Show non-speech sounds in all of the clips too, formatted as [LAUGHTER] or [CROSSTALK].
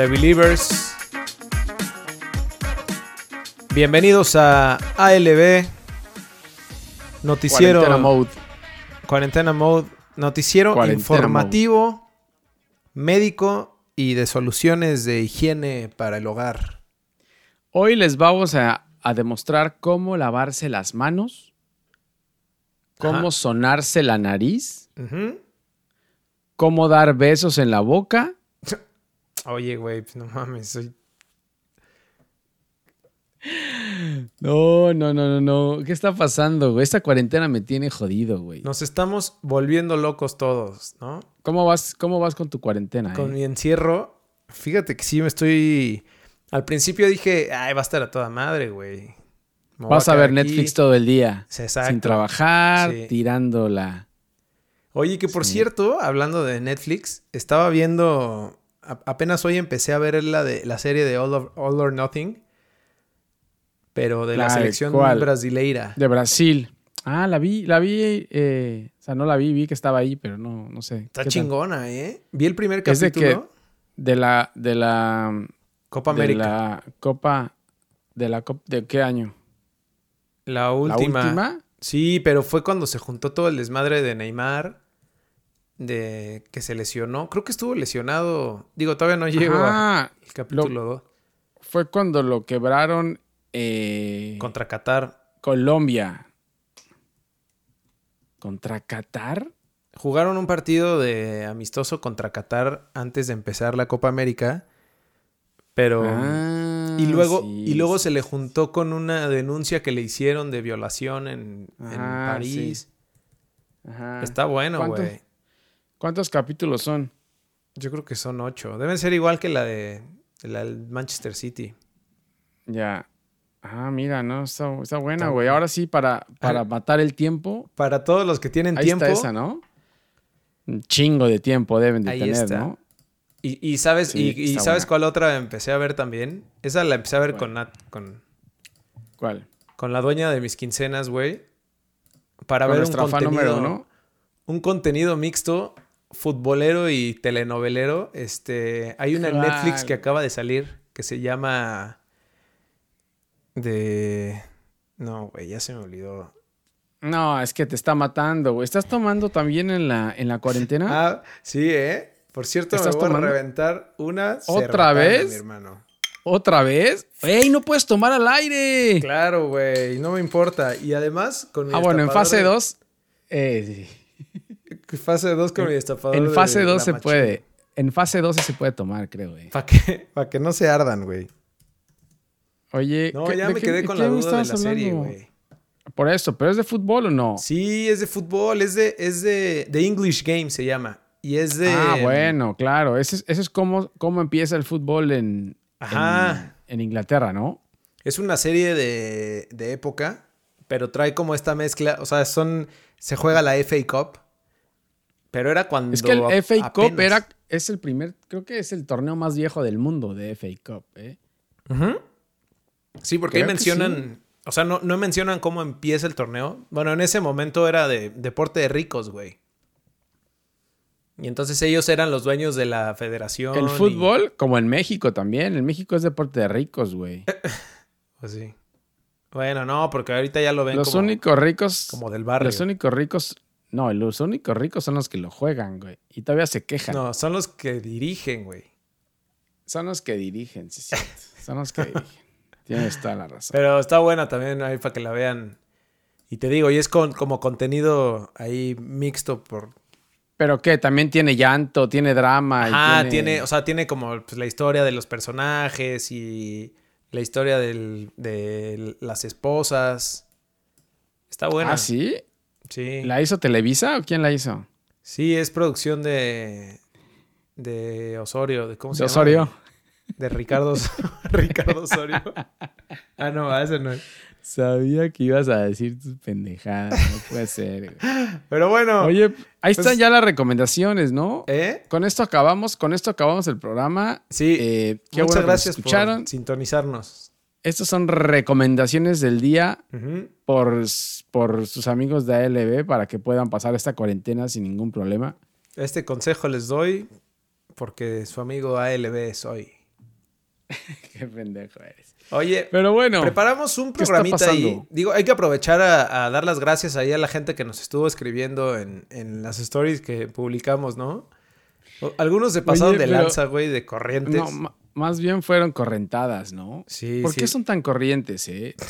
Hola Believers. Bienvenidos a ALB. Noticiero. Cuarentena mode. Cuarentena Mode. Noticiero Cuarentena informativo, médico y de soluciones de higiene para el hogar. Hoy les vamos a, a demostrar cómo lavarse las manos, cómo Ajá. sonarse la nariz, cómo dar besos en la boca. Oye, güey, pues no mames. soy- No, no, no, no, no. ¿Qué está pasando, güey? Esta cuarentena me tiene jodido, güey. Nos estamos volviendo locos todos, ¿no? ¿Cómo vas, cómo vas con tu cuarentena? Con eh? mi encierro, fíjate que sí me estoy. Al principio dije, ay, va a estar a toda madre, güey. Vas a ver aquí". Netflix todo el día. Exacto. Sin trabajar, Sí. tirando la... Oye, que por Sí. cierto, hablando de Netflix, estaba viendo. Apenas hoy empecé a ver la de la serie de All, of- All or Nothing. Pero de la La de selección cuál? brasileira. De Brasil. Ah, la vi, la vi. eh, o sea, no la vi, vi que estaba ahí, pero no, no sé. Está chingona, ¿eh? Vi el primer Es de capítulo. De la, de la, Copa de América. la Copa, de la Copa, ¿de qué año? La última. ¿La última? Sí, pero fue cuando se juntó todo el desmadre de Neymar. De que se lesionó. Creo que estuvo lesionado. Digo, todavía no llego Ah, al capítulo 2. fue cuando lo quebraron eh, Contra Qatar. Colombia. ¿Contra Qatar? Jugaron un partido de amistoso contra Qatar antes de empezar la Copa América. Pero. Ah, y luego, sí, y luego sí. se le juntó con una denuncia que le hicieron de violación en, en Ah, París. Ajá. Está bueno, güey. ¿Cuántos capítulos son? Yo creo que son ocho. Deben ser igual que la de la del Manchester City. Ya. Ah, mira, no, está, está buena, güey. Ahora sí, para, para Ah. matar el tiempo, Para todos los que tienen ahí tiempo. está esa, ¿no? Un chingo de tiempo deben de Ahí tener, está. ¿no? Y, y sabes, Sí, y, sabes buena. cuál otra empecé a ver también. Esa la empecé a ver con, Nat- con, ¿Cuál? con la dueña de mis quincenas, güey. Para Con ver un contenido, número uno. un contenido mixto, futbolero y telenovelero. Este, hay una ¿Cuál? Netflix que acaba de salir que se llama de no, güey, ya se me olvidó. No, es que te está matando, güey. ¿Estás tomando también en la, en la cuarentena? Ah, sí, ¿eh? Por cierto, me ¿Estás voy tomando? a reventar una ¿Otra vez? mi hermano. ¿Otra vez? ¡Ey, no puedes tomar al aire! Claro, güey, no me importa. Y además, con mi Ah, bueno, en fase de- 2. Eh, sí. Fase 2 con mi destapador. en fase 2 se puede. puede. En fase 2 se puede tomar, creo, güey. Para que, pa' que no se ardan, güey. Oye, No, ¿qué- ya me quedé con la duda de la serie, güey. Por eso, ¿pero es de fútbol o no? Sí, es de fútbol, es de, es de, de English Game se llama. Y es de. Ah, bueno, claro. Ese es, ese es cómo, cómo empieza el fútbol en, Ajá. en, en Inglaterra, ¿no? Es una serie de, de época, pero trae como esta mezcla. O sea, son. Se juega la FA Cup. Pero era cuando. Es que el FA Cup apenas- era, es el primer, creo que es el torneo más viejo del mundo de FA Cup, ¿eh? Sí, porque ahí Creo mencionan. O sea, no, no mencionan cómo empieza el torneo. Bueno, en ese momento era de deporte de ricos, güey. Y entonces ellos eran los dueños de la federación. El y- fútbol, como en México también. En México es deporte de ricos, güey. [LAUGHS] Pues sí. Bueno, no, porque ahorita ya lo ven Los como, únicos ricos, como del barrio. los únicos ricos, no, los únicos ricos son los que lo juegan, güey. Y todavía se quejan. No, son los que dirigen, güey. Son los que dirigen, sí, sí. Son los que dirigen. [LAUGHS] Tienes toda la razón. Pero está buena también ahí para que la vean. Y te digo, y es con, como contenido ahí mixto por... Pero qué, también tiene llanto, tiene drama. Ah, tiene... o sea, tiene como pues, la historia de los personajes y la historia del- de las esposas. Está buena. Ah, ¿sí? Sí. ¿La hizo Televisa o quién la hizo? Sí, es producción de... De Osorio. ¿De cómo se ¿De llama? Osorio? De Ricardo, [LAUGHS] Ricardo Osorio. Ah, no, ese no es. Sabía que ibas a decir tus pendejadas. No puede ser. Pero bueno. Oye, ahí Pues- están ya las recomendaciones, ¿no? ¿Eh? Con esto acabamos, con esto acabamos el programa. Sí. Eh, qué Muchas bueno que gracias escucharon. por sintonizarnos. Estas son recomendaciones del día por, por sus amigos de ALB para que puedan pasar esta cuarentena sin ningún problema. Este consejo les doy porque su amigo ALB soy. [LAUGHS] Qué pendejo eres. Oye, Pero bueno, preparamos un ¿qué está programita pasando? Digo, hay que aprovechar a, a dar las gracias ahí a la gente que nos estuvo escribiendo en, en las stories que publicamos, ¿no? Algunos se pasaron Oye, de lanza, güey, de corrientes. no, más bien fueron correntadas, ¿no? sí, ¿Por sí. qué son tan corrientes, eh? [LAUGHS]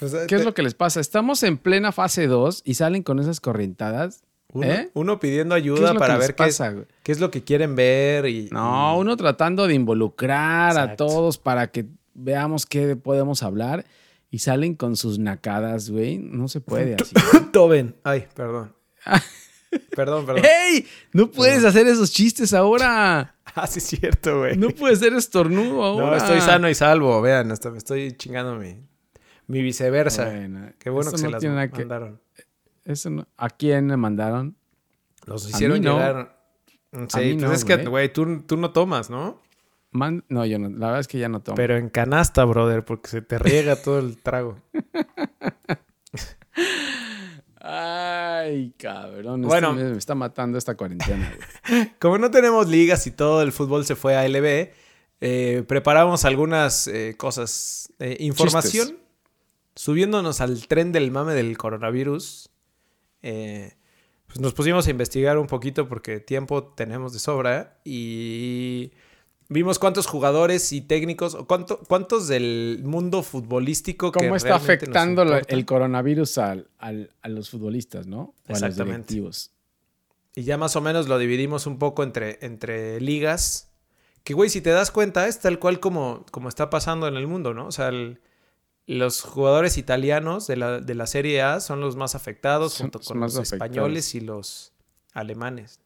Pues, ¿Qué es lo que les pasa? Estamos en plena fase 2 y salen con esas corrientadas. uno, ¿eh? uno pidiendo ¿Qué ayuda para ver qué pasa, qué es lo que quieren ver y... No, uno tratando de involucrar a todos para que veamos qué podemos hablar y salen con sus nacadas, güey. No se puede [LAUGHS] así. Toben. Ay, perdón. [LAUGHS] perdón, perdón. ¡Ey! No puedes hacer esos chistes ahora. [LAUGHS] Ah, sí es cierto, güey. No puedes ser estornudo ahora. No, estoy sano y salvo. Vean, hasta me estoy chingando mi, mi viceversa. Bueno, Qué bueno que se las que- mandaron. Eso no- ¿A quién le mandaron? Nos A hicieron llegar. Sí, mí pues no, es que, güey. güey, tú, tú no tomas, ¿no? Man- no, yo no. La verdad es que ya no tomo. Pero en canasta, brother, porque se te riega todo el trago. [LAUGHS] Ay, cabrón. Bueno. Bueno. me está matando esta cuarentena, güey. [LAUGHS] Como no tenemos ligas y todo el fútbol se fue a LB, eh, preparamos algunas eh, cosas. Eh, información. Chistes. Subiéndonos al tren del mame del coronavirus. pues nos pusimos a investigar un poquito porque tiempo tenemos de sobra. Y vimos cuántos jugadores y técnicos, cuánto, cuántos del mundo futbolístico que ¿Cómo está afectando el coronavirus al- al- a los futbolistas, no? O a los Exactamente. directivos. Y ya más o menos lo dividimos un poco entre, entre ligas. Que, güey, si te das cuenta, es tal cual como, como está pasando en el mundo, ¿no? O sea, el- los jugadores italianos de la, de la Serie A son los más afectados Son junto con los afectados. españoles y los alemanes.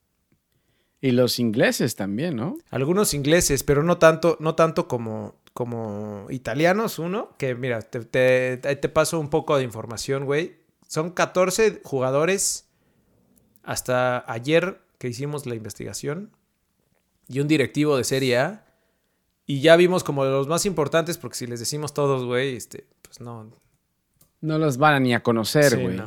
Y los ingleses también, ¿no? Algunos ingleses, pero no tanto, no tanto como, como italianos, uno, que mira, te, te, te paso un poco de información, güey. Son 14 jugadores hasta ayer que hicimos la investigación y un directivo de Serie A. Y ya vimos como los más importantes, porque si les decimos todos, güey, este, pues no. No los van a ni a conocer, sí, güey. no.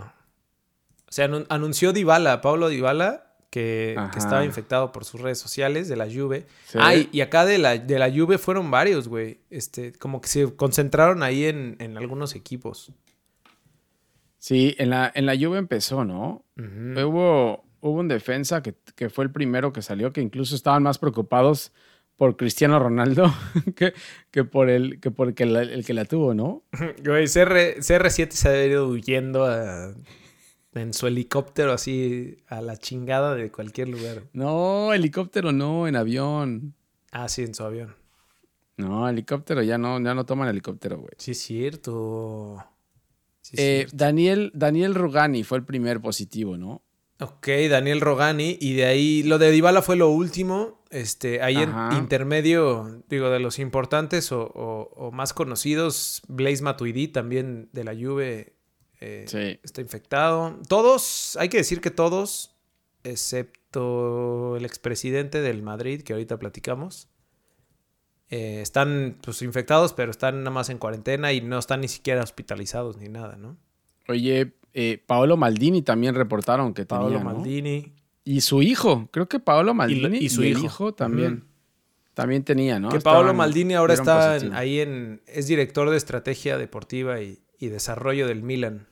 O sea, anun- anunció Dybala, Pablo Dybala, que, estaba infectado por sus redes sociales de la Juve. Sí. Ah, y, y acá de la, de la Juve fueron varios, güey. Este, como que se concentraron ahí en, en algunos equipos. Sí, en la, en la Juve empezó, ¿no? Hubo, hubo un defensa que, que fue el primero que salió, que incluso estaban más preocupados por Cristiano Ronaldo [LAUGHS] que, que por, el, que por el, que la, el que la tuvo, ¿no? [LAUGHS] Güey, CR, CR7 se ha ido huyendo a- en su helicóptero así a la chingada de cualquier lugar. No, helicóptero no, en avión. Ah, sí, en su avión. No, helicóptero ya no, ya no toman helicóptero, güey. Sí, es cierto. Sí, Eh, cierto. Daniel, Daniel Rugani fue el primer positivo, ¿no? Ok, Daniel Rogani. Y de ahí, lo de Dybala fue lo último. Este, ahí Ajá. en intermedio, digo, de los importantes o, o- o más conocidos, Blaise Matuidi, también de la Juve, eh, Sí. está infectado. Todos, hay que decir que todos, excepto el expresidente del Madrid, que ahorita platicamos, eh, están pues infectados, pero están nada más en cuarentena y no están ni siquiera hospitalizados ni nada, ¿no? Oye, eh, Paolo Maldini también reportaron que Paolo tenía, ¿no? Maldini. Y su hijo, creo que Paolo Maldini y y, su hijo. hijo, también. También tenía, ¿no? Que Estaban- Paolo Maldini ahora está en- ahí en. es director de estrategia deportiva y, y desarrollo del Milan.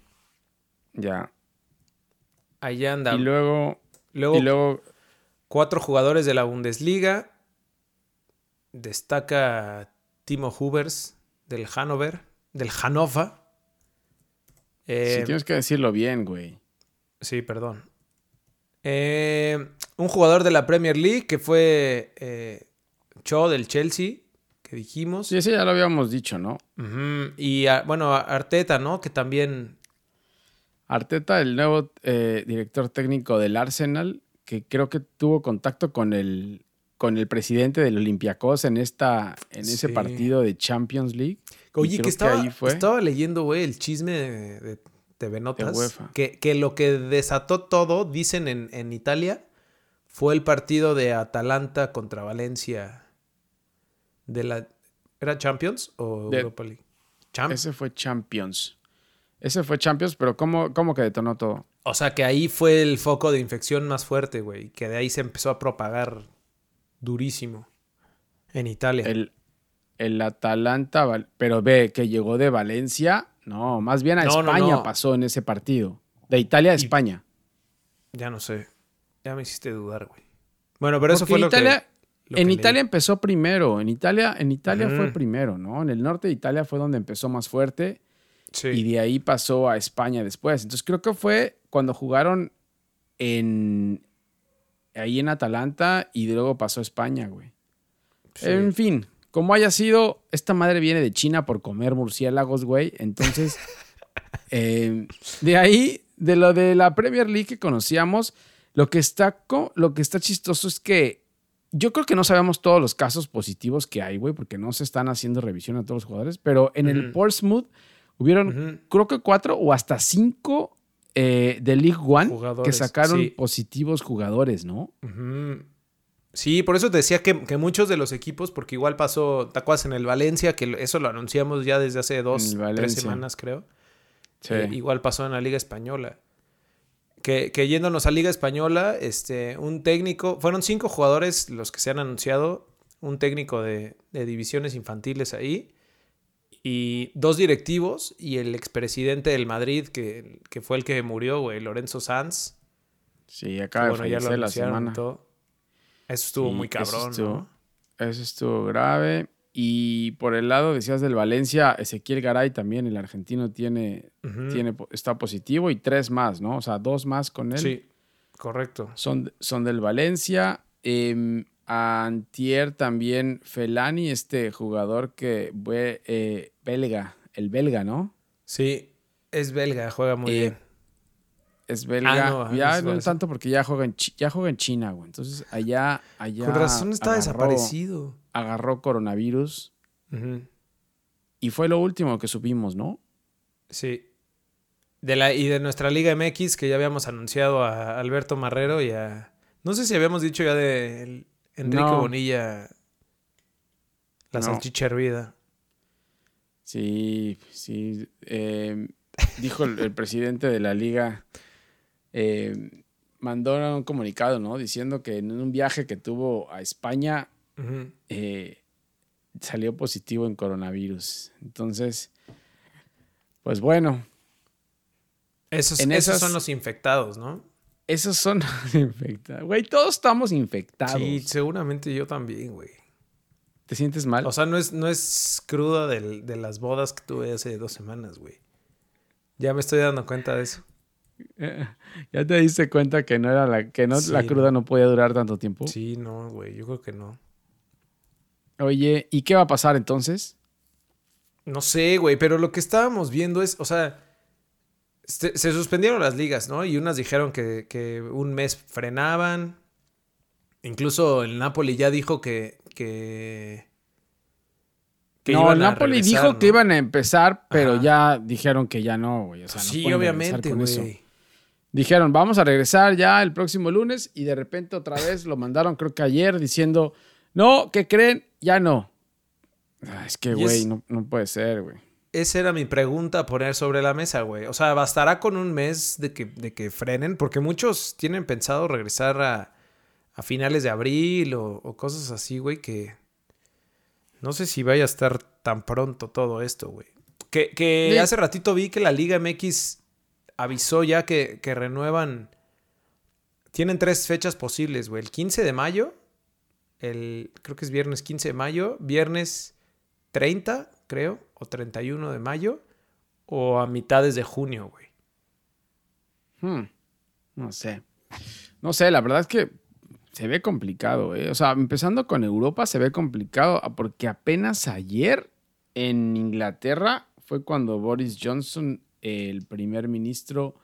Ya. Allá anda. Y luego, luego, y luego, cuatro jugadores de la Bundesliga. Destaca Timo Hubers del Hannover. Del Hannover. Eh, si tienes que decirlo bien, güey. Sí, perdón. Eh, un jugador de la Premier League que fue eh, Cho del Chelsea, que dijimos. Sí, ese ya lo habíamos dicho, ¿no? Y bueno, Arteta, ¿no? Que también Arteta, el nuevo eh, director técnico del Arsenal, que creo que tuvo contacto con el, con el presidente del Olympiacos en, esta, en ese partido de Champions League. Oye, que estaba, fue. estaba leyendo, güey, el chisme de, de, TV Notas, De UEFA. Que, que lo que desató todo, dicen en, en Italia, fue el partido de Atalanta contra Valencia de la... ¿Era Champions o De- Europa League? Champ- Ese fue Champions. Ese fue Champions, pero ¿cómo, cómo que detonó todo? O sea, que ahí fue el foco de infección más fuerte, güey. Que de ahí se empezó a propagar durísimo en Italia. El, el Atalanta, pero ve que llegó de Valencia. No, más bien a España pasó en ese partido. De Italia a España. Ya no sé. Ya me hiciste dudar, güey. Bueno, pero eso fue lo Italia, que. En Italia empezó primero. En Italia, en Italia fue primero, ¿no? En el norte de Italia fue donde empezó más fuerte. Sí. Y de ahí pasó a España después. Entonces creo que fue cuando jugaron en. Ahí en Atalanta y luego pasó a España, güey. En fin, como haya sido, esta madre viene de China por comer murciélagos, güey. Entonces, [LAUGHS] eh, de ahí, de lo de la Premier League que conocíamos, lo que está, lo que está chistoso es que yo creo que no sabemos todos los casos positivos que hay, güey, porque no se están haciendo revisión a todos los jugadores, pero en el Portsmouth hubieron, creo que cuatro o hasta cinco eh, de League One que sacaron positivos jugadores, ¿no? Sí, por eso te decía que, muchos de los equipos, porque igual pasó, ¿te en el Valencia? Que eso lo anunciamos ya desde hace dos, tres semanas, creo. Sí. Eh, igual pasó en la Liga Española que, yéndonos a Liga Española, este, un técnico, fueron cinco jugadores los que se han anunciado, un técnico de, divisiones infantiles ahí, y dos directivos, y el expresidente del Madrid, que, fue el que murió, güey, Lorenzo Sanz. Sí, acá bueno, ya lo la semana. Eso estuvo muy cabrón, ¿no? Eso estuvo grave. Y por el lado, decías del Valencia, Ezequiel Garay también, el argentino, tiene, tiene, está positivo y tres más, ¿no? O sea, dos más con él. Sí, correcto. Son, son del Valencia. Eh, Antier también Felani, este jugador que fue eh, belga, el belga, ¿no? Sí, es belga, juega muy eh, bien. Es belga. Ah, ya no tanto porque ya juega en, ya juega en China, güey. Entonces allá, allá. Con razón está desaparecido agarró coronavirus. Y fue lo último que supimos, ¿no? Sí. De la, y de nuestra Liga MX, que ya habíamos anunciado a Alberto Marrero y a. No sé si habíamos dicho ya de Enrique Bonilla. La salchicha hervida. Sí, sí. Em, dijo el, presidente de la liga. Em, mandó un comunicado, ¿no? Diciendo que en un viaje que tuvo a España eh, salió positivo en coronavirus. Entonces, pues bueno. Esos, esos son los infectados, ¿no? Esos son los [LAUGHS] infectados. Güey, todos estamos infectados. Sí, seguramente yo también, güey. ¿Te sientes mal? O sea, no es, no es cruda de, las bodas que tuve hace dos semanas, güey. Ya me estoy dando cuenta de eso. [LAUGHS] ¿Ya te diste cuenta que no era la, que no, la cruda no podía durar tanto tiempo? Sí, no, güey, yo creo que no. Oye, ¿y qué va a pasar entonces? No sé, güey, pero lo que estábamos viendo es, o sea, se, suspendieron las ligas, ¿no? Y unas dijeron que, un mes frenaban. Incluso el Napoli ya dijo que... que, no, el Napoli dijo que iban a empezar, pero ya dijeron que ya no, güey. sí, obviamente, güey. Dijeron, vamos a regresar ya el próximo lunes y de repente otra vez lo mandaron, creo que ayer, diciendo, no, ¿qué creen? Ya no. Ah, es que, güey, no, puede ser, güey. Esa era mi pregunta a poner sobre la mesa, güey. O sea, ¿bastará con un mes de que, de que frenen? Porque muchos tienen pensado regresar a, finales de abril o, cosas así, güey, que no sé si vaya a estar tan pronto todo esto, güey. Que, hace ratito vi que la Liga MX avisó ya que, que renuevan. Tienen tres fechas posibles, güey. El 15 de mayo, creo que es viernes 15 de mayo, viernes 30, creo, o 31 de mayo, o a mitades de junio, güey. Hmm, no sé. No sé, la verdad es que se ve complicado, ¿eh? O sea, empezando con Europa se ve complicado ah, porque apenas ayer en Inglaterra fue cuando Boris Johnson, el primer ministro,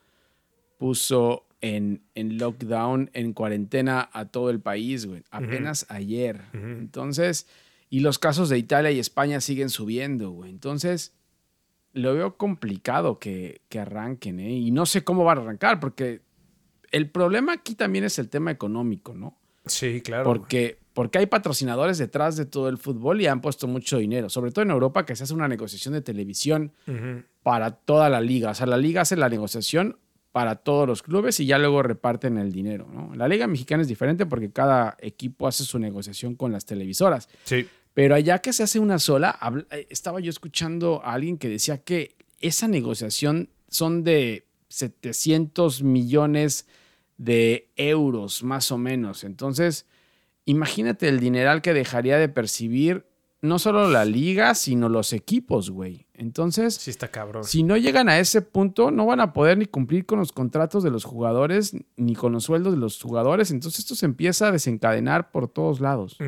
puso en, lockdown, en cuarentena a todo el país, güey. Apenas ayer. Entonces, y los casos de Italia y España siguen subiendo, güey. Entonces, lo veo complicado que, arranquen, ¿eh? Y no sé cómo van a arrancar, porque el problema aquí también es el tema económico, ¿no? Sí, claro. Porque, porque hay patrocinadores detrás de todo el fútbol y han puesto mucho dinero, sobre todo en Europa, que se hace una negociación de televisión para toda la liga. O sea, la liga hace la negociación para todos los clubes y ya luego reparten el dinero. ¿no? La Liga Mexicana es diferente porque cada equipo hace su negociación con las televisoras. Sí. Pero allá que se hace una sola, eh, estaba yo escuchando a alguien que decía que esa negociación son de 700 millones de euros, más o menos. Entonces, imagínate el dineral que dejaría de percibir no solo la liga, sino los equipos, güey. Entonces, sí está cabrón. si no llegan a ese punto, no van a poder ni cumplir con los contratos de los jugadores, ni con los sueldos de los jugadores. Entonces, esto se empieza a desencadenar por todos lados.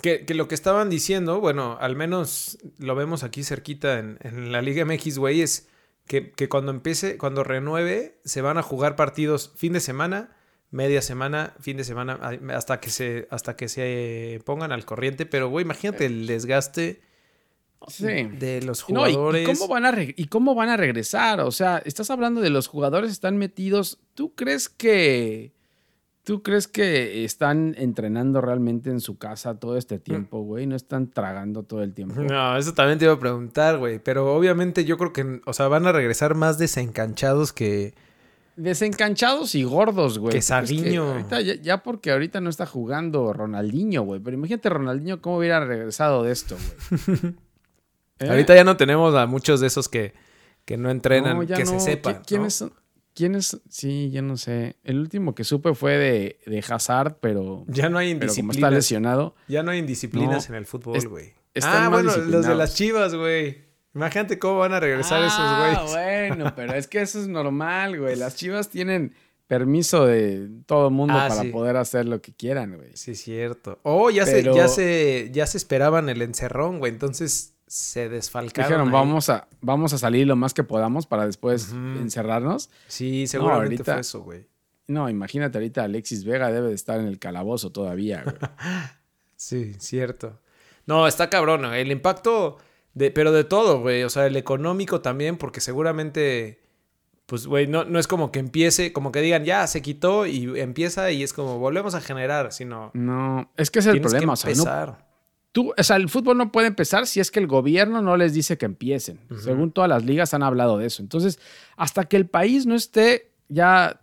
que, lo que estaban diciendo, bueno, al menos lo vemos aquí cerquita en, en la Liga MX, güey, es que, que cuando empiece, cuando renueve, se van a jugar partidos fin de semana media semana, fin de semana, hasta que se, hasta que se pongan al corriente. Pero, güey, imagínate el desgaste de los jugadores. ¿y, cómo van a ¿Y cómo van a regresar? O sea, estás hablando de los jugadores están metidos. ¿Tú crees que... ¿Tú crees que están entrenando realmente en su casa todo este tiempo, güey? ¿No están tragando todo el tiempo? No, eso también te iba a preguntar, güey. Pero obviamente yo creo que, o sea, van a regresar más desencanchados que, Desencanchados y gordos, güey. Que Sabiño. ya, porque ahorita no está jugando Ronaldinho, güey. Pero imagínate Ronaldinho cómo hubiera regresado de esto, güey. [LAUGHS] ¿Eh? Ahorita ya no tenemos a muchos de esos que, que no entrenan, que se sepan. ¿Quiénes son? ¿Quiénes? Sí, yo no sé. El último que supe fue de, de Hazard, pero. Ya no hay indisciplinas. está lesionado. Ya no hay indisciplinas en el fútbol, güey. Ah, bueno, los de las chivas, güey. Imagínate cómo van a regresar esos ah, güeyes. bueno, [LAUGHS] pero es que eso es normal, güey. Las chivas tienen permiso de todo el mundo ah, para poder hacer lo que quieran, güey. Sí, cierto. Oh, ya, se, ya, se, ya se esperaban el encerrón, güey. Entonces se desfalcaron. Dijeron, vamos a, vamos a salir lo más que podamos para después encerrarnos. Sí, seguramente fue eso, güey. No, imagínate ahorita Alexis Vega debe de estar en el calabozo todavía, güey. [LAUGHS] sí, cierto. No, está cabrón. El impacto pero de todo, güey. O sea, el económico también, porque seguramente, pues, güey, no, no es como que empiece, como que digan, ya, se quitó y empieza y es como, volvemos a generar, sino... No, es que es el problema. o sea, tú, o sea, el fútbol no puede empezar si es que el gobierno no les dice que empiecen. Según todas las ligas han hablado de eso. Entonces, hasta que el país no esté ya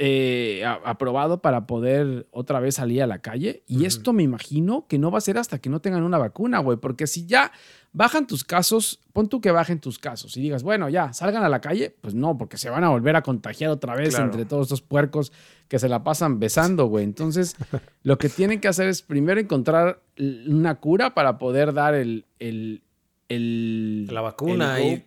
eh, aprobado para poder otra vez salir a la calle. Y esto me imagino que no va a ser hasta que no tengan una vacuna, güey. Porque si ya bajan tus casos, pon tú que bajen tus casos y digas, bueno, ya, salgan a la calle. Pues no, porque se van a volver a contagiar otra vez entre todos estos puercos que se la pasan besando, güey. Entonces, [LAUGHS] lo que tienen que hacer es primero encontrar una cura para poder dar el... el, la vacuna y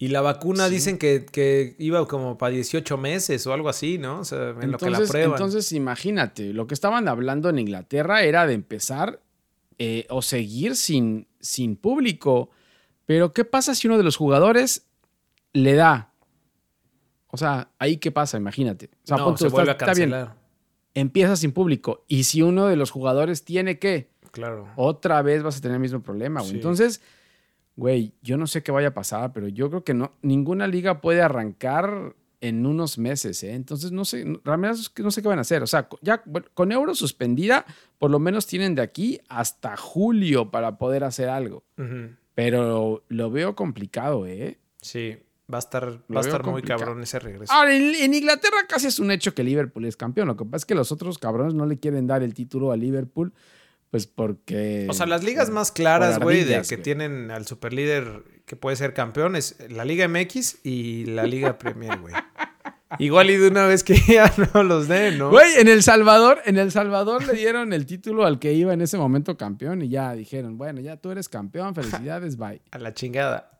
y la vacuna dicen que, iba como para 18 meses o algo así, ¿no? O sea, en lo que la prueban. Entonces, imagínate, lo que estaban hablando en Inglaterra era de empezar eh, o seguir sin, sin público. Pero, ¿qué pasa si uno de los jugadores le da? O sea, ahí qué pasa, imagínate. O sea, no, se vuelve a cancelar. empieza sin público. Y si uno de los jugadores tiene que, claro. otra vez vas a tener el mismo problema. Entonces güey, yo no sé qué vaya a pasar, pero yo creo que no, ninguna liga puede arrancar en unos meses, ¿eh? Entonces, no sé, realmente no sé qué van a hacer. O sea, ya con euro suspendida, por lo menos tienen de aquí hasta julio para poder hacer algo. Pero lo veo complicado, ¿eh? Sí, va a estar, va a estar muy cabrón ese regreso. Ahora, en, en, Inglaterra casi es un hecho que Liverpool es campeón. Lo que pasa es que los otros cabrones no le quieren dar el título a Liverpool pues porque. O sea, las ligas más claras, güey, de que tienen al superlíder que puede ser campeón es la Liga MX y la Liga Premier, güey. Igual y de una vez que [LAUGHS] ya no los den, ¿no? Güey, en El Salvador, en El Salvador le dieron el título al que iba en ese momento campeón y ya dijeron, bueno, ya tú eres campeón, felicidades, [LAUGHS] bye. A la chingada.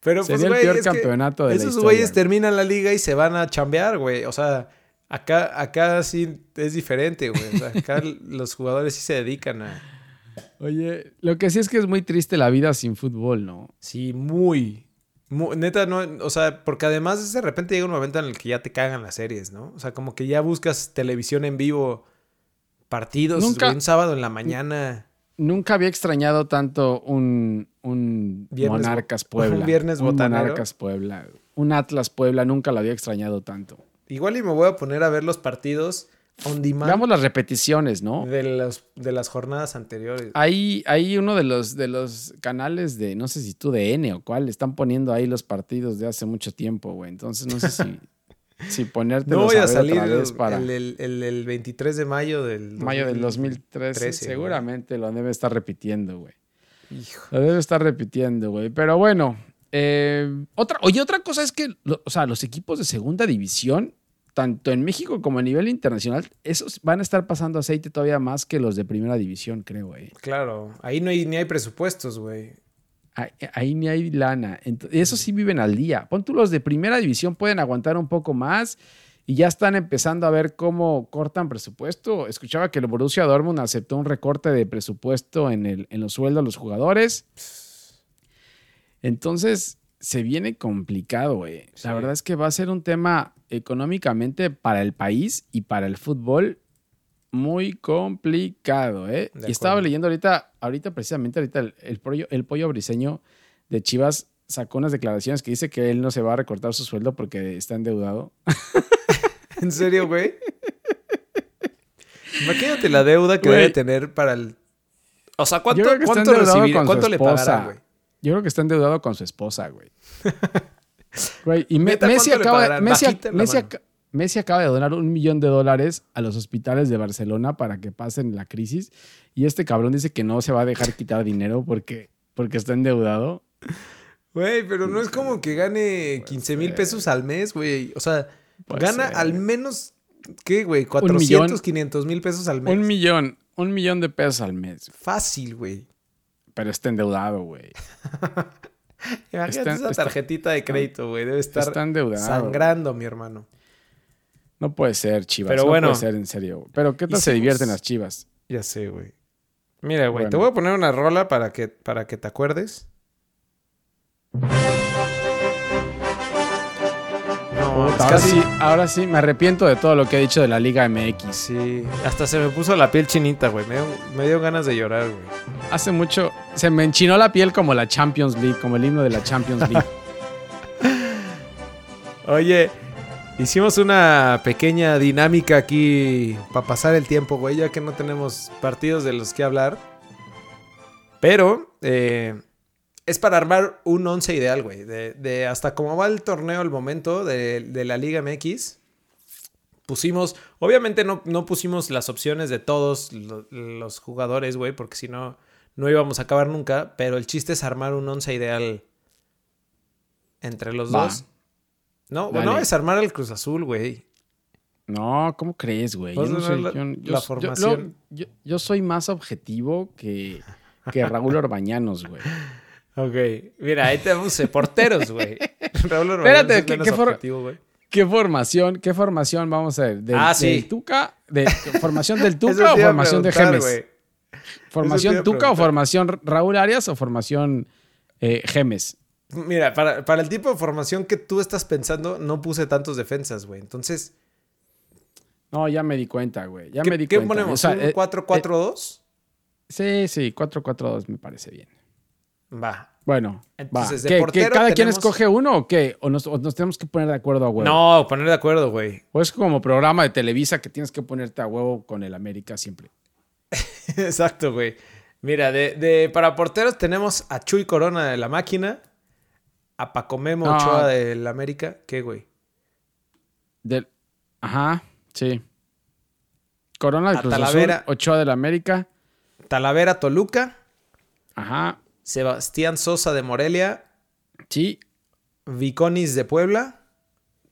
Pero pues, el peor campeonato de Esos güeyes terminan la liga y se van a chambear, güey. O sea, Acá, acá sí es diferente, güey. O sea, acá [LAUGHS] los jugadores sí se dedican a. Oye, lo que sí es que es muy triste la vida sin fútbol, ¿no? Sí, muy. neta, no. O sea, porque además de repente llega un momento en el que ya te cagan las series, ¿no? O sea, como que ya buscas televisión en vivo, partidos, un sábado en la mañana. Nunca había extrañado tanto un, un Monarcas Puebla. [LAUGHS] Un viernes un Monarcas Puebla. Un Atlas Puebla, nunca lo había extrañado tanto. Igual y me voy a poner a ver los partidos on demand. Veamos las repeticiones, ¿no? De, los, de las jornadas anteriores. Hay, hay uno de los, de los canales de, no sé si tú de N o cuál, están poniendo ahí los partidos de hace mucho tiempo, güey. Entonces no sé si... [LAUGHS] si ponerte No voy a salir para... el, el, 23 de mayo del... Mayo del 2013. seguramente lo debe estar repitiendo, güey. Lo debe estar repitiendo, güey. Pero bueno, eh, otra, oye, otra cosa es que, o sea, los equipos de segunda división, tanto en México como a nivel internacional, esos van a estar pasando aceite todavía más que los de primera división, creo, güey. Claro, ahí no hay, ni hay presupuestos, güey. Ahí, ni hay lana. Eso sí viven al día. Pon tú los de primera división pueden aguantar un poco más y ya están empezando a ver cómo cortan presupuesto. Escuchaba que el Borussia Dortmund aceptó un recorte de presupuesto en, el, en los sueldos de los jugadores. Entonces, se viene complicado, güey. La verdad es que va a ser un tema económicamente para el país y para el fútbol muy complicado, ¿eh? y estaba leyendo ahorita, ahorita precisamente ahorita el, pollo, el pollo briseño de Chivas sacó unas declaraciones que dice que él no se va a recortar su sueldo porque está endeudado. [LAUGHS] ¿En serio, güey? Imagínate la deuda que debe tener para el... O sea, ¿cuánto, ¿cuánto ¿Cuánto le pagará, güey? Yo creo que está endeudado con su esposa, güey. [LAUGHS] güey y Messi, acaba, Messi, Messi, acaba de donar un millón de dólares a los hospitales de Barcelona para que pasen la crisis. Y este cabrón dice que no se va a dejar quitar dinero porque, porque está endeudado. Güey, pero no es como que gane 15 mil pesos al mes, güey. O sea, gana al menos, ¿qué, güey? 400, 500 mil pesos al mes. Un millón, un millón de pesos al mes. Fácil, güey. Pero está endeudado, güey. [LAUGHS] Imagínate esa tarjetita de crédito, güey. Debe estar sangrando, mi hermano. No puede ser, Chivas. Pero bueno. No puede ser, en serio. Pero ¿qué tal se divierten las Chivas? Ya sé, güey. Mira, güey, te voy a poner una rola para que, para que te acuerdes. Ahora, sí, ahora sí, me arrepiento de todo lo que he dicho de la Liga MX. Sí, hasta se me puso la piel chinita, güey. Me, dio ganas de llorar, güey. Hace mucho, se me enchinó la piel como la Champions League, como el himno de la Champions League. [LAUGHS] Oye, hicimos una pequeña dinámica aquí para pasar el tiempo, güey, ya que no tenemos partidos de los que hablar. Pero, eh, es para armar un once ideal, güey. De, hasta cómo va el torneo el momento de, la Liga MX. Pusimos, obviamente no, no pusimos las opciones de todos los jugadores, güey, porque si no, no íbamos a acabar nunca. Pero el chiste es armar un once ideal entre los dos. No, no es armar el Cruz Azul, güey. No, ¿cómo crees, güey? Yo, no soy, la, formación. Yo, soy más objetivo que, que Raúl [LAUGHS] Orbañanos, güey. Ok, mira, ahí tenemos porteros, güey. [LAUGHS] Raúl Espérate, ¿qué, qué, formación? ¿Qué formación vamos a ver? ¿Del, ah, sí. Tuca? De, ¿Formación del [LAUGHS] Tuca o formación de Gemes? ¿Formación Tuca o formación Raúl Arias o formación eh, Gemes? Mira, para, para, el tipo de formación que tú estás pensando, no puse tantos defensas, güey. Entonces. No, ya me di cuenta, güey. Ya me di ¿qué ponemos? ¿Un 4-4-2? Eh, sí, sí, 4-4-2 me parece bien. Va. Bueno, Entonces, va. ¿Que, cada quien escoge uno o qué? ¿O nos, tenemos que poner de acuerdo a huevo? No, poner de acuerdo, güey. O es como programa de Televisa que tienes que ponerte a huevo con el América siempre. [LAUGHS] Exacto, güey. Mira, de, para porteros tenemos a Chuy Corona de la máquina, a Paco Memo Ochoa del América. ¿Qué, güey? Del... Ajá, sí. Corona de Cruz Talavera, Ochoa del América. Talavera Toluca. Ajá. Sebastián Sosa de Morelia. Sí. Viconis de Puebla.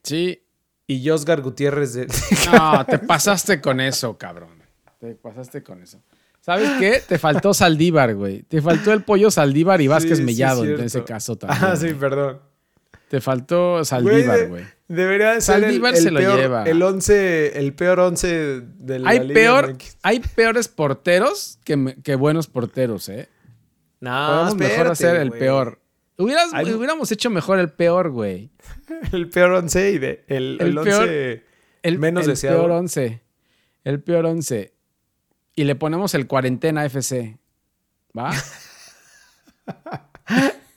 Sí. Y Josgar Gutiérrez de. No, te pasaste con eso, cabrón. Te pasaste con eso. ¿Sabes qué? Te faltó Saldívar, güey. Te faltó el pollo Saldívar y Vázquez Mellado en ese caso también. Ah, sí, perdón. Te faltó Saldívar, güey. Debería ser Saldívar el, se lo lleva. El once, el peor once de la hay Peor, hay peores porteros que, que buenos porteros, ¿eh? No, Podemos mejor hacer el peor. Hubiéramos hecho mejor el peor, güey. [LAUGHS] el peor once y de, el, el, once el, menos deseado. El peor once. El peor once. Y le ponemos el cuarentena FC. ¿Va? [LAUGHS]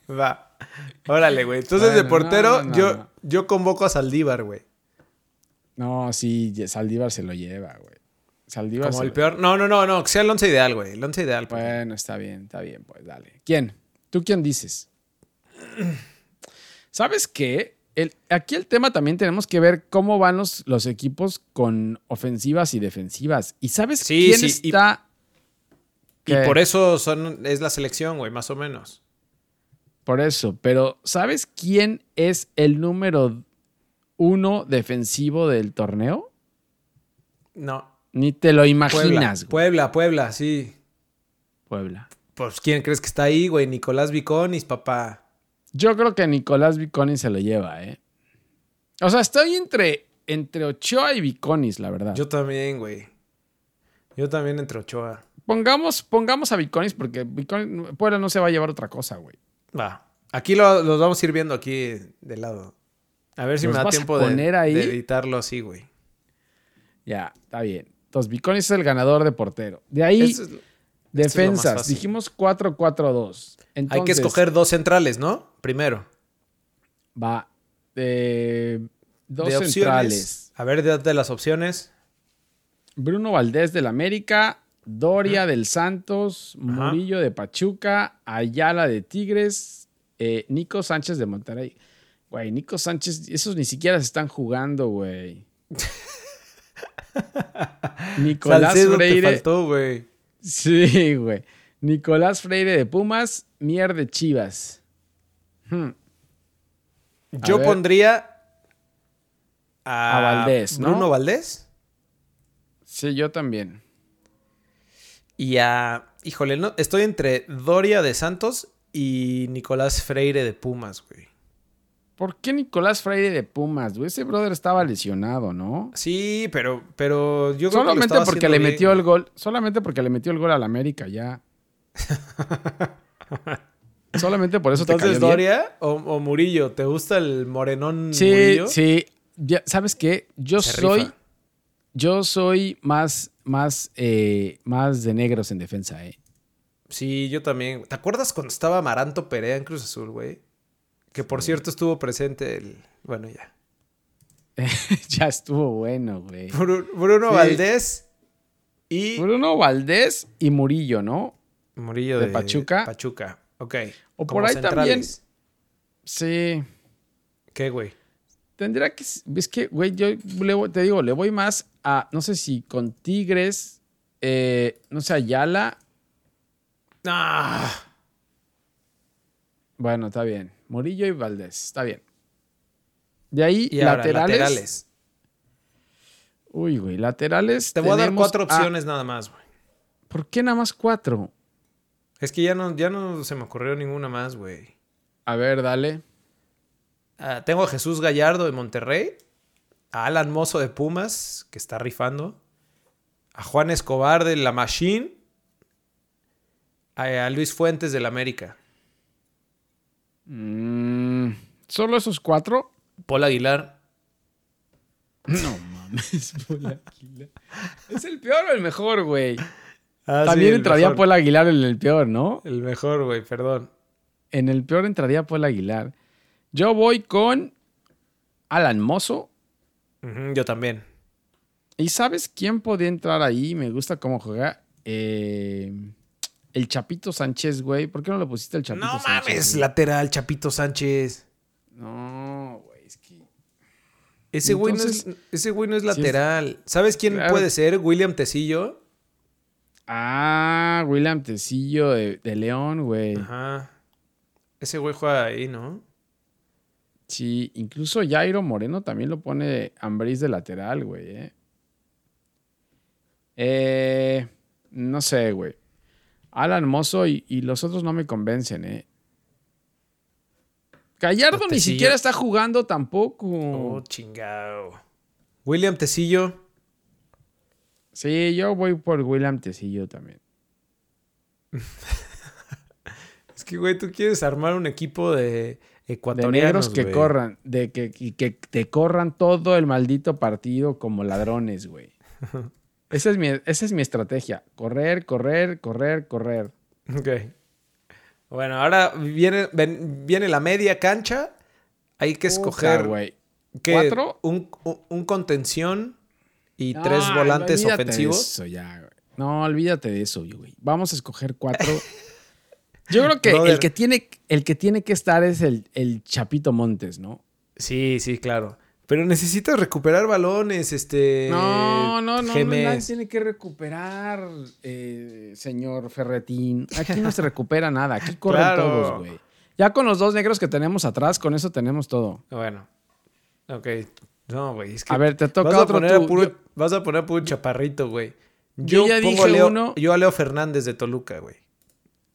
Va. Órale, güey. Entonces, de portero, yo, yo convoco a Saldívar, güey. No, sí, Saldívar se lo lleva, güey. Saldívar. Como el peor. No, no, no, no. Que sea el once ideal, güey. El once ideal. Pues. Bueno, está bien, está bien, pues dale. ¿Quién? ¿Tú quién dices? [CLEARS THROAT] ¿Sabes qué? aquí el tema también tenemos que ver cómo van los, los equipos con ofensivas y defensivas. ¿Y sabes quién está? Y, por eso son, es la selección, güey, más o menos. Por eso, pero ¿sabes quién es el número uno defensivo del torneo? No. Ni te lo imaginas. Puebla, Puebla, Puebla, sí. Puebla. Pues, ¿quién crees que está ahí, güey? Nicolás Viconis, papá. Yo creo que Nicolás Viconis se lo lleva, ¿eh? O sea, estoy entre, entre Ochoa y Viconis, la verdad. Yo también, güey. Yo también entre Ochoa. Pongamos, pongamos a Viconis porque Puebla no se va a llevar otra cosa, güey. Va. Aquí lo, los vamos a ir viendo aquí de lado. A ver si me da tiempo de, de, editarlo así, güey. Ya, está bien. Entonces, Viconis es el ganador de portero. De ahí, defensas. Dijimos 4-4-2. Hay que escoger dos centrales, ¿no? Primero. Va. dos centrales. A ver, de, las opciones. Bruno Valdés del América, Doria del Santos, Murillo de Pachuca, Ayala de Tigres, eh, Nico Sánchez de Monterrey. Güey, Nico Sánchez, esos ni siquiera se están jugando, güey. [LAUGHS] [LAUGHS] Nicolás Freire. Te faltó, güey. Sí, güey. Nicolás Freire de Pumas, Mier de Chivas. Hmm. Yo pondría a, Valdés, ¿no? Bruno Valdés. Sí, yo también. Y a. Híjole, no, estoy entre Doria de Santos y Nicolás Freire de Pumas, güey. ¿Por qué Nicolás Freire de Pumas? Güey? Ese brother estaba lesionado, ¿no? Sí, pero, pero yo creo solamente que porque le metió el gol, solamente porque le metió el gol al América ya. [LAUGHS] solamente por eso Entonces, te Doria o, Murillo, ¿te gusta el morenón sí, Murillo? Sí, ¿sabes qué? Yo soy yo soy más más eh, más de negros en defensa, eh. Sí, yo también. ¿Te acuerdas cuando estaba Maranto Perea en Cruz Azul, güey? Que por cierto estuvo presente el. Bueno, ya. [LAUGHS] ya estuvo bueno, güey. Bruno Valdés y. Bruno Valdés y Murillo, ¿no? Murillo de, Pachuca. Pachuca, ok. O por ahí también. Sí. ¿Qué, güey? Tendría que. Es que, güey, yo te digo, le voy más a. No sé si con Tigres. Eh, no sé, Ayala. Ah. Bueno, está bien. Murillo y Valdés. Está bien. De ahí, laterales. Uy, güey, laterales. Te voy a dar cuatro opciones nada más, güey. ¿Por qué nada más cuatro? Es que ya no, ya no se me ocurrió ninguna más, güey. A ver, dale. Ah, tengo a Jesús Gallardo de Monterrey. A Alan Mozo de Pumas, que está rifando. A Juan Escobar de La Machine. A, Luis Fuentes del América. Mm, ¿Solo esos cuatro? Paul Aguilar. No mames, [LAUGHS] Paul Aguilar. ¿Es el peor o el mejor, güey? Ah, También entraría Paul Aguilar en el peor, ¿no? El mejor, güey, perdón. En el peor entraría Paul Aguilar. Yo voy con Alan Mozo. yo también. ¿Y sabes quién podría entrar ahí? Me gusta cómo juega. Eh, el Chapito Sánchez, güey. ¿Por qué no lo pusiste el Chapito Sánchez? No mames, lateral, Chapito Sánchez. No, güey, es que. Ese güey no es, ese güey no es lateral. ¿Sabes quién puede ser? William Tecillo. Ah, William Tecillo de, León, güey. Ajá. Ese güey juega ahí, ¿no? Sí, incluso Jairo Moreno también lo pone Ambris de lateral, güey. Eh. eh no sé, güey. Alan Mozo y, los otros no me convencen, ¿eh? Gallardo ni siquiera está jugando tampoco. Oh, chingado. William Tecillo. Sí, yo voy por William Tecillo también. [LAUGHS] es que, güey, tú quieres armar un equipo de ecuatorianos. De negros que corran, de que, que te corran todo el maldito partido como ladrones, güey. [LAUGHS] Esa es, mi, esa es mi estrategia. Correr, correr, correr, correr. Ok. Bueno, ahora viene, viene la media cancha. Hay que escoger. güey. ¿Cuatro? Un, contención y tres volantes ofensivos. eso ya, No, olvídate de eso, güey. Vamos a escoger cuatro. [LAUGHS] Yo creo que el que, tiene, el que tiene que estar es el, el Chapito Montes, ¿no? Sí, sí, claro. Pero necesitas recuperar balones, este. No, no, no, nadie tiene que recuperar, eh, señor Ferretín. Aquí no se recupera nada, aquí [LAUGHS] corren todos, güey. Ya con los dos negros que tenemos atrás, con eso tenemos todo. Bueno. Ok. No, güey. a ver, te toca vas otro. A poner puro, Vas a poner puro chaparrito, güey. Yo, ya pongo dije Leo, uno. Yo a Leo Fernández de Toluca, güey.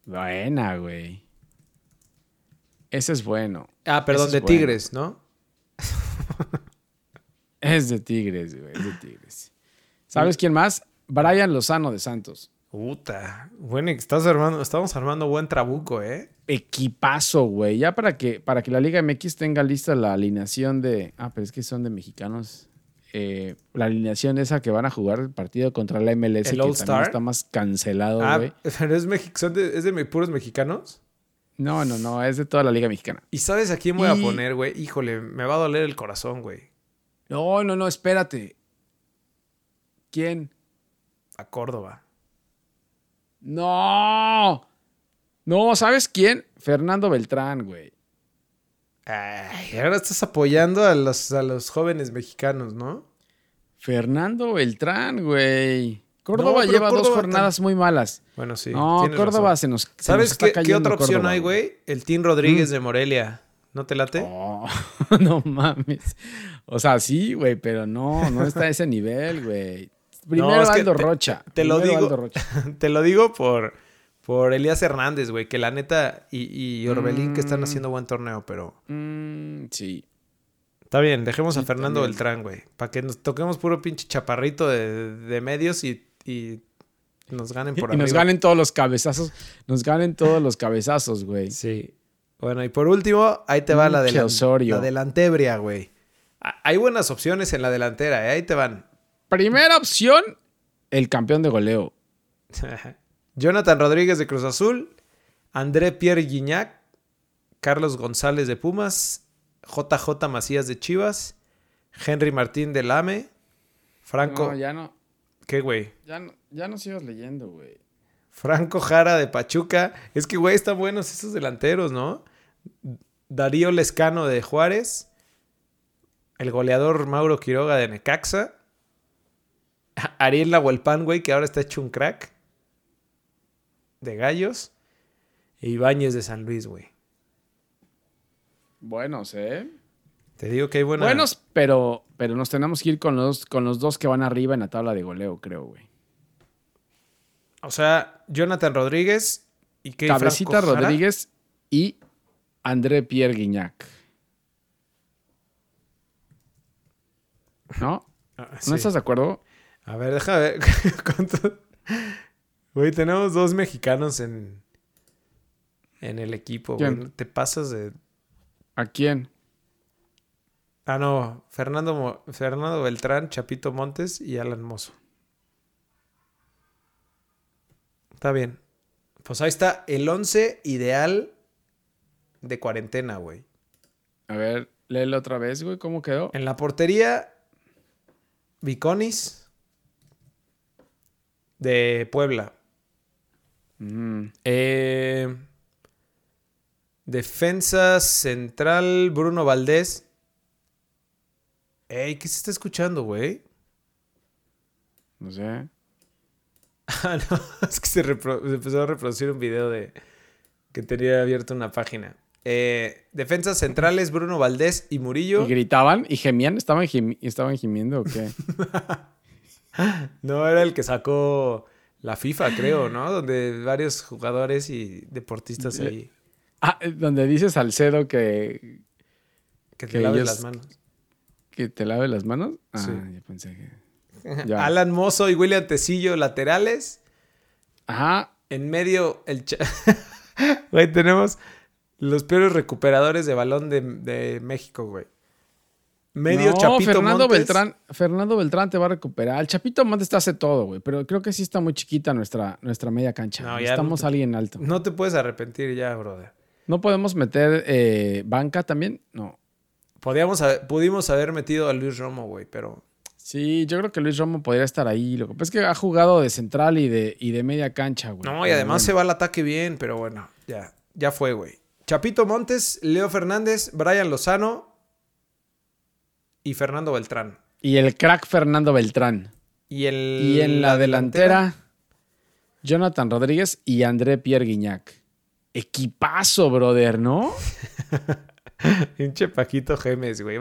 Buena, güey. Ese es bueno. Ah, perdón, de Tigres, ¿no? Es de Tigres, güey. Es de Tigres. ¿Sabes quién más? Brian Lozano de Santos. Puta. Bueno, estás armando, estamos armando buen trabuco, ¿eh? Equipazo, güey. Ya para que, para que la Liga MX tenga lista la alineación de. Ah, pero es que son de mexicanos. Eh, la alineación esa que van a jugar el partido contra la MLS, que también está más cancelado, ah, güey. [LAUGHS] ¿Pero es, ¿Es de puros mexicanos? No, no, no, es de toda la Liga Mexicana. ¿Y sabes a quién voy a poner, güey? Híjole, me va a doler el corazón, güey. No, no, no, espérate. ¿Quién? A Córdoba. No. No, ¿sabes quién? Fernando Beltrán, güey. Ay, ahora estás apoyando a los, a los jóvenes mexicanos, ¿no? Fernando Beltrán, güey. Córdoba lleva dos jornadas muy malas. Bueno, sí. No, Córdoba se nos. ¿Sabes qué, qué, otra opción hay, güey? El Team Rodríguez mm. de Morelia. ¿No te late? Oh, [LAUGHS] no mames. O sea, sí, güey, pero no, no está a ese nivel, güey. Primero Aldo Rocha. Te, lo digo. te lo digo por, por Elías Hernández, güey, que la neta y, Orbelín que están mm. haciendo buen torneo, pero. Mm, sí. Está bien, dejemos a Fernando Beltrán, güey. Para que nos toquemos puro pinche chaparrito de medios y y nos ganen por Y nos ganen todos los cabezazos. Nos ganen todos los cabezazos, güey. Sí. Bueno, y por último, ahí te va la, de la delantebria, güey. Hay buenas opciones en la delantera, ¿eh? ahí te van. Primera opción, el campeón de goleo. [LAUGHS] Jonathan Rodríguez de Cruz Azul, André Pierre Guignac, Carlos González de Pumas, JJ Macías de Chivas, Henry Martín de Lame, Franco. No, ya no. ¿Qué, güey? Ya, no, ya no sigas leyendo, güey. Franco Jara de Pachuca. Es que, güey, están buenos esos delanteros, ¿no? Darío Lescano de Juárez. El goleador Mauro Quiroga de Necaxa. [LAUGHS] Ariel Nahuelpan, güey, que ahora está hecho un crack. De Gallos. E Ibáñez de San Luis, güey. Buenos, ¿eh? Te digo que hay buenos. Buenos, pero, pero nos tenemos que ir con los, con los dos que van arriba en la tabla de goleo, creo, güey. O sea, Jonathan Rodríguez y qué Cabecita Rodríguez y André Pierre Guignac. ¿No? Ah, ¿No estás de acuerdo? A ver, déjame ver. [LAUGHS] ¿Cuánto? Güey, tenemos dos mexicanos en, en el equipo, güey. Te pasas de. ¿A quién? Ah, no. Fernando, Fernando Beltrán, Chapito Montes y Alan Mozo. Está bien. Pues ahí está el 11 ideal de cuarentena, güey. A ver, léelo otra vez, güey. ¿Cómo quedó? En la portería, Viconis de Puebla. Mm. Eh, defensa central, Bruno Valdés Ey, ¿qué se está escuchando, güey? No sé. [LAUGHS] Ah, no, [LAUGHS] es que se, empezó a reproducir un video de que tenía abierto una página. Eh, defensas centrales, Bruno Valdés y Murillo. ¿Y gritaban y gemían? ¿Estaban, ¿Estaban gimiendo o qué? [LAUGHS] no, era el que sacó la FIFA, creo, ¿no? Donde varios jugadores y deportistas ahí. Ah, donde dice Salcedo que... Que te laves las manos que te lave las manos. Ah, sí. ya pensé que. [LAUGHS] Alan Mozo y William Tecillo laterales. Ajá. En medio, el. [LAUGHS] güey, tenemos los peores recuperadores de balón de, México, güey. Medio no, Chapito Fernando Beltrán, Fernando Beltrán te va a recuperar. El Chapito Montes te hace todo, güey. Pero creo que sí está muy chiquita nuestra, nuestra media cancha. No, Estamos alguien alto. No te puedes arrepentir ya, brother. ¿No podemos meter eh, banca también? No. Podíamos pudimos haber metido a Luis Romo, güey, pero. Sí, yo creo que Luis Romo podría estar ahí. Lo que pasa es que ha jugado de central y de, y de media cancha, güey. No, y además se va al ataque bien, pero bueno, ya, ya fue, güey. Chapito Montes, Leo Fernández, Brian Lozano, y Fernando Beltrán. Y el crack Fernando Beltrán. Y, el, y en la, delantera, Jonathan Rodríguez y André Pierre Guignac. Equipazo, brother, ¿no? [LAUGHS] [LAUGHS] Pinche Paquito Gemes, güey.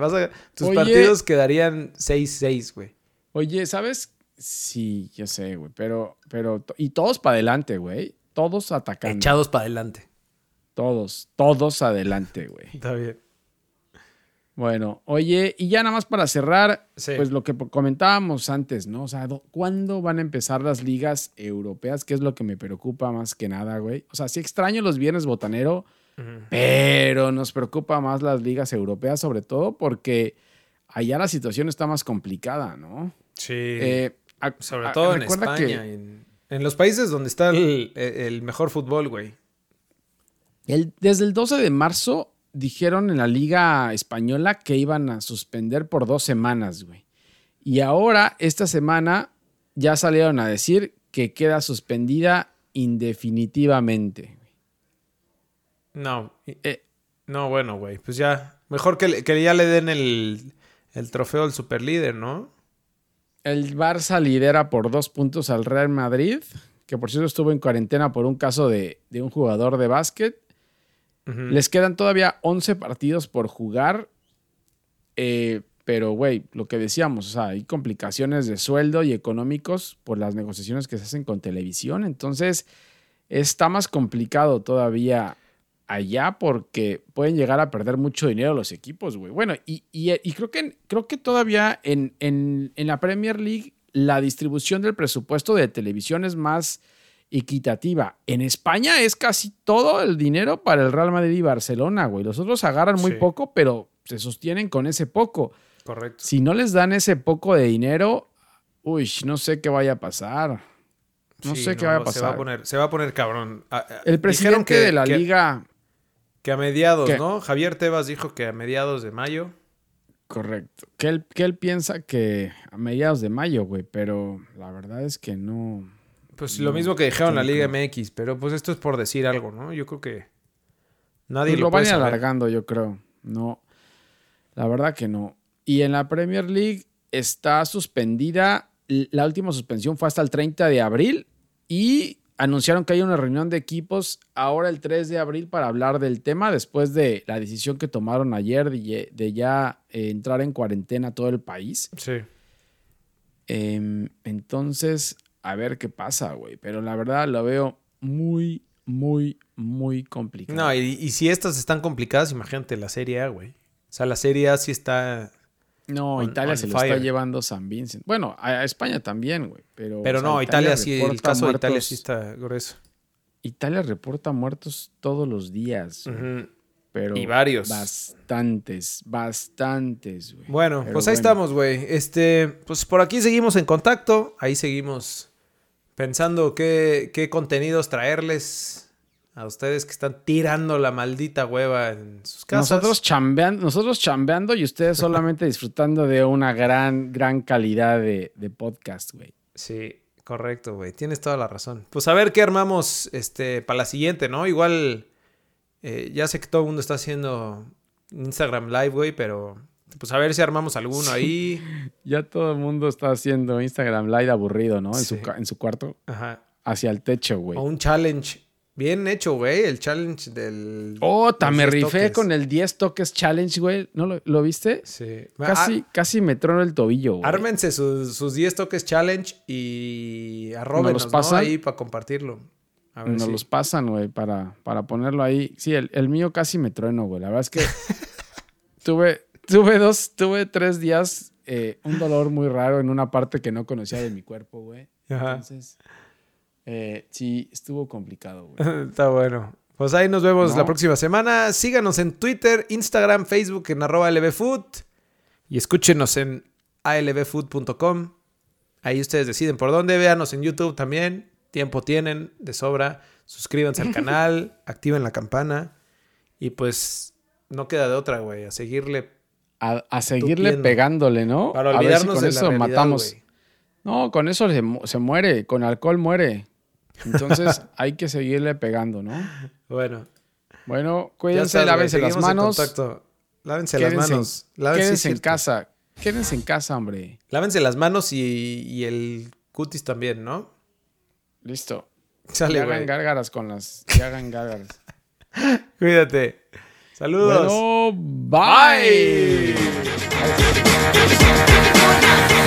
tus partidos quedarían 6-6, güey. Oye, ¿sabes? Sí, yo sé, güey. Pero, pero, y todos para adelante, güey. Todos atacando. Echados para adelante. Todos, todos adelante, güey. Está bien. Bueno, oye, y ya nada más para cerrar, pues lo que comentábamos antes, ¿no? O sea, ¿cuándo van a empezar las ligas europeas? ¿Qué es lo que me preocupa más que nada, güey? O sea, sí extraño los viernes botanero, pero nos preocupa más las ligas europeas, sobre todo porque allá la situación está más complicada, ¿no? Sí. Eh, sobre todo en España, en, los países donde está el, mejor fútbol, güey. desde el 12 de marzo dijeron en la Liga Española que iban a suspender por dos semanas, güey. Y ahora, esta semana, ya salieron a decir que queda suspendida indefinitivamente. No. Eh, no, bueno, güey. Pues ya. Mejor que, que ya le den el, el trofeo al superlíder, ¿no? El Barça lidera por dos puntos al Real Madrid, que por cierto estuvo en cuarentena por un caso de, de un jugador de básquet. Les quedan todavía 11 partidos por jugar. Eh, pero, güey, lo que decíamos, o sea, hay complicaciones de sueldo y económicos por las negociaciones que se hacen con televisión. Entonces, está más complicado todavía allá porque pueden llegar a perder mucho dinero los equipos, güey. Bueno, y, creo, que, creo que todavía en, en, en la Premier League la distribución del presupuesto de televisión es más equitativa. En España es casi todo el dinero para el Real Madrid y Barcelona, güey. Los otros agarran muy poco, pero se sostienen con ese poco. Correcto. Si no les dan ese poco de dinero, uy, no sé qué vaya a pasar. No sé qué vaya a pasar. Se va a poner, se va a poner cabrón. Ah, ah, el presidente de la liga... Que a mediados, ¿no? Javier Tebas dijo que a mediados de mayo. Correcto. Que él, que él piensa que a mediados de mayo, güey, pero la verdad es que no... Pues lo mismo que dijeron la Liga MX, pero pues esto es por decir algo, ¿no? Yo creo que nadie pues lo, lo van alargando, yo creo. No, la verdad que no. Y en la Premier League está suspendida. La última suspensión fue hasta el 30 de abril y anunciaron que hay una reunión de equipos ahora el 3 de abril para hablar del tema después de la decisión que tomaron ayer de, ya eh, entrar en cuarentena todo el país. Sí. Em, entonces, a ver qué pasa, güey. Pero la verdad lo veo muy, muy, muy complicado. No, y, si estas están complicadas, imagínate la Serie A, güey. O sea, la Serie A sí está. No, Italia se lo está llevando San Vincent. Bueno, a, España también, güey. Pero, pero no, Italia, sí, el caso de Italia sí está grueso. Italia reporta muertos todos los días. Pero y varios. Bastantes, bastantes, güey. Bueno, pues ahí estamos, güey. Este, pues por aquí seguimos en contacto. Ahí seguimos pensando qué, qué contenidos traerles a ustedes que están tirando la maldita hueva en sus casas. Nosotros chambeando, nosotros chambeando y ustedes solamente [LAUGHS] disfrutando de una gran, gran calidad de, podcast, güey. Sí, correcto, güey. Tienes toda la razón. Pues a ver qué armamos este, para la siguiente, ¿no? Igual, eh, ya sé que todo el mundo está haciendo Instagram Live, güey, pero pues a ver si armamos alguno ahí. [LAUGHS] Ya todo el mundo está haciendo Instagram Live aburrido, ¿no? En, su, en su cuarto. Ajá. Hacia el techo, güey. O un challenge. Bien hecho, güey. El challenge del. Oh, me rifé con el 10 toques challenge, güey. ¿No lo, viste? Sí. Casi, ah, casi me trono el tobillo, güey. Ármense sus, 10 toques challenge y arrobenos, ¿no? Ahí para compartirlo. Nos los pasan, güey, para, para ponerlo ahí. Sí, el, el mío casi me trueno, güey. La verdad es que [LAUGHS] tuve, tuve dos, tuve tres días eh, un dolor muy raro en una parte que no conocía de mi cuerpo, güey. Entonces, eh, sí, estuvo complicado, güey. [LAUGHS] Está bueno. Pues ahí nos vemos la próxima semana. Síganos en Twitter, Instagram, Facebook en arroba lbfood y escúchenos en albfood.com. Ahí ustedes deciden por dónde. Véanos en YouTube también. Tiempo tienen de sobra. Suscríbanse al [LAUGHS] canal, activen la campana y pues no queda de otra, güey, a seguirle a, seguirle pegándole, ¿no? Para olvidarnos con eso matamos. No, con eso se, muere, con alcohol muere. Entonces [LAUGHS] hay que seguirle pegando, ¿no? Bueno. Bueno, cuídense, sabes, lávense las manos. Lávense las manos. Quédense en casa. Quédense en casa, hombre. Lávense las manos y, el cutis también, ¿no? Listo. Sale, y hagan gárgaras con las. Y hagan gárgaras. [LAUGHS] Cuídate. Saludos. Bueno, bye. bye.